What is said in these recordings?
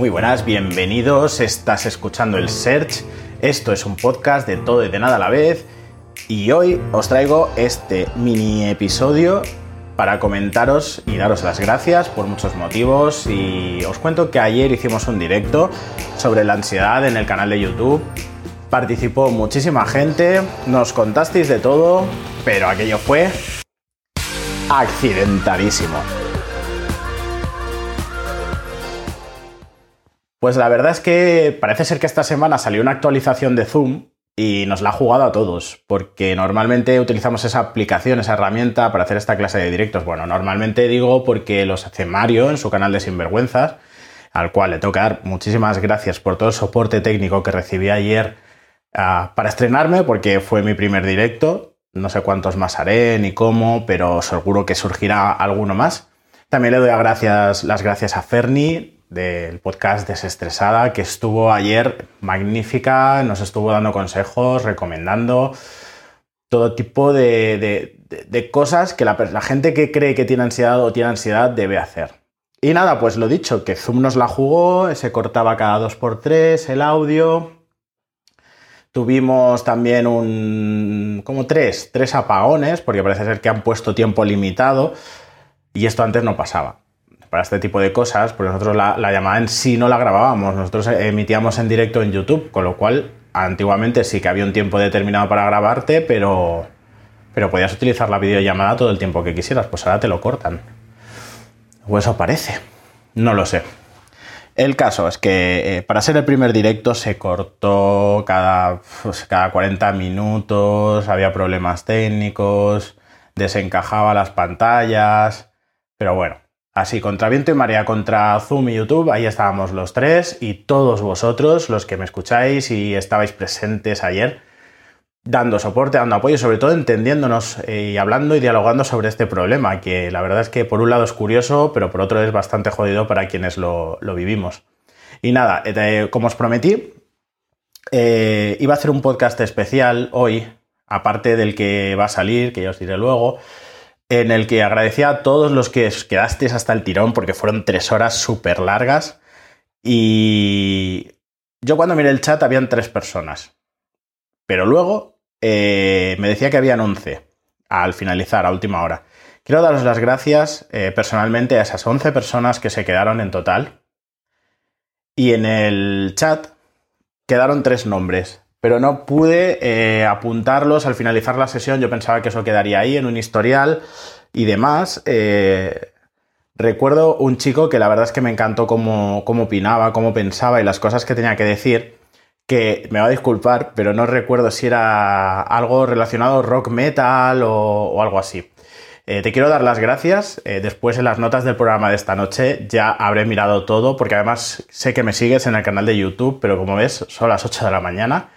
Muy buenas, bienvenidos. Estás escuchando el Search. Esto es un podcast de todo y de nada a la vez. Y hoy os traigo este mini episodio para comentaros y daros las gracias por muchos motivos. Y os cuento que ayer hicimos un directo sobre la ansiedad en el canal de YouTube. Participó muchísima gente, nos contasteis de todo, pero aquello fue accidentalísimo. Pues la verdad es que parece ser que esta semana salió una actualización de Zoom y nos la ha jugado a todos, porque normalmente utilizamos esa aplicación, esa herramienta para hacer esta clase de directos. Bueno, normalmente digo porque los hace Mario en su canal de Sinvergüenzas, al cual le tengo que dar muchísimas gracias por todo el soporte técnico que recibí ayer uh, para estrenarme, porque fue mi primer directo. No sé cuántos más haré ni cómo, pero seguro que surgirá alguno más. También le doy a gracias, las gracias a Ferni, del podcast Desestresada, que estuvo ayer magnífica, nos estuvo dando consejos, recomendando todo tipo de, cosas que la, gente que cree que tiene ansiedad o tiene ansiedad debe hacer. Y nada, pues lo dicho, que Zoom nos la jugó, se cortaba cada 2x3 el audio. Tuvimos también un. como tres, tres apagones, porque parece ser que han puesto tiempo limitado. Y esto antes no pasaba para este tipo de cosas, porque nosotros la, llamada en sí no la grabábamos, nosotros emitíamos en directo en YouTube, con lo cual antiguamente sí que había un tiempo determinado para grabarte, pero, pero podías utilizar la videollamada todo el tiempo que quisieras, pues ahora te lo cortan. O eso parece, no lo sé. El caso es que eh, para ser el primer directo se cortó cada, pues, cada 40 minutos, había problemas técnicos, desencajaba las pantallas, pero bueno, Así, contra viento y marea, contra Zoom y YouTube, ahí estábamos los tres y todos vosotros, los que me escucháis y estabais presentes ayer, dando soporte, dando apoyo, sobre todo entendiéndonos eh, y hablando y dialogando sobre este problema, que la verdad es que por un lado es curioso, pero por otro es bastante jodido para quienes lo, vivimos. Y nada, eh, como os prometí, eh, iba a hacer un podcast especial hoy, aparte del que va a salir, que ya os diré luego en el que agradecía a todos los que os quedasteis hasta el tirón, porque fueron tres horas súper largas. Y yo cuando miré el chat habían tres personas. Pero luego eh, me decía que habían once al finalizar, a última hora. Quiero daros las gracias eh, personalmente a esas once personas que se quedaron en total. Y en el chat quedaron tres nombres pero no pude eh, apuntarlos al finalizar la sesión. Yo pensaba que eso quedaría ahí en un historial y demás. Eh, recuerdo un chico que la verdad es que me encantó cómo, cómo, opinaba, cómo pensaba y las cosas que tenía que decir, que me va a disculpar, pero no recuerdo si era algo relacionado rock metal o, algo así. Eh, te quiero dar las gracias. después en las notas del programa de esta noche ya habré mirado todo, porque además sé que me sigues en el canal de YouTube, pero como ves, son las 8 de la mañana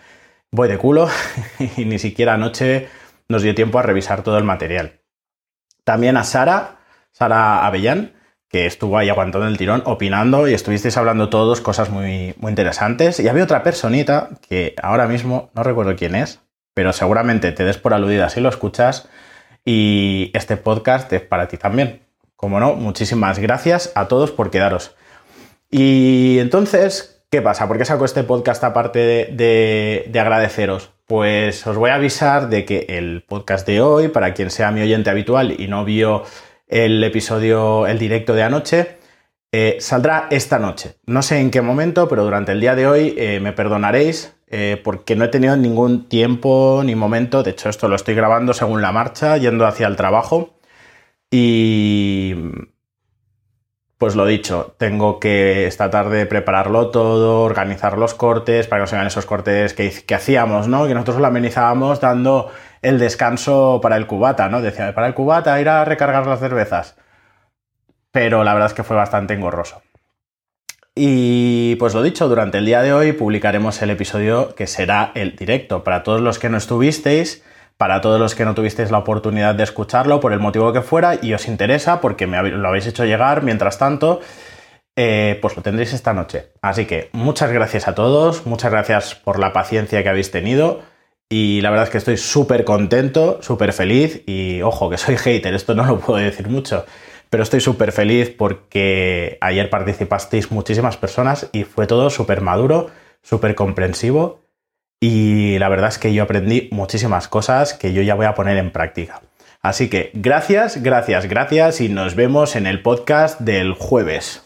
voy de culo y ni siquiera anoche nos dio tiempo a revisar todo el material. También a Sara, Sara Avellán, que estuvo ahí aguantando el tirón, opinando y estuvisteis hablando todos cosas muy, muy interesantes. Y había otra personita que ahora mismo no recuerdo quién es, pero seguramente te des por aludida si lo escuchas. Y este podcast es para ti también. Como no, muchísimas gracias a todos por quedaros. Y entonces, ¿Qué pasa? ¿Por qué saco este podcast aparte de, agradeceros? Pues os voy a avisar de que el podcast de hoy, para quien sea mi oyente habitual y no vio el episodio, el directo de anoche, eh, saldrá esta noche. No sé en qué momento, pero durante el día de hoy eh, me perdonaréis eh, porque no he tenido ningún tiempo ni momento. De hecho, esto lo estoy grabando según la marcha, yendo hacia el trabajo. Y pues lo dicho, tengo que esta tarde prepararlo todo, organizar los cortes para que no se vean esos cortes que, hacíamos, ¿no? Que nosotros lo amenizábamos dando el descanso para el cubata, ¿no? Decía, para el cubata ir a recargar las cervezas. Pero la verdad es que fue bastante engorroso. Y pues lo dicho, durante el día de hoy publicaremos el episodio que será el directo. Para todos los que no estuvisteis, para todos los que no tuvisteis la oportunidad de escucharlo, por el motivo que fuera, y os interesa, porque me lo habéis hecho llegar mientras tanto, eh, pues lo tendréis esta noche. Así que muchas gracias a todos, muchas gracias por la paciencia que habéis tenido. Y la verdad es que estoy súper contento, súper feliz y ojo, que soy hater, esto no lo puedo decir mucho. pero estoy súper feliz porque ayer participasteis muchísimas personas y fue todo súper maduro, súper comprensivo y la verdad es que yo aprendí muchísimas cosas que yo ya voy a poner en práctica. Así que gracias, gracias, gracias y nos vemos en el podcast del jueves.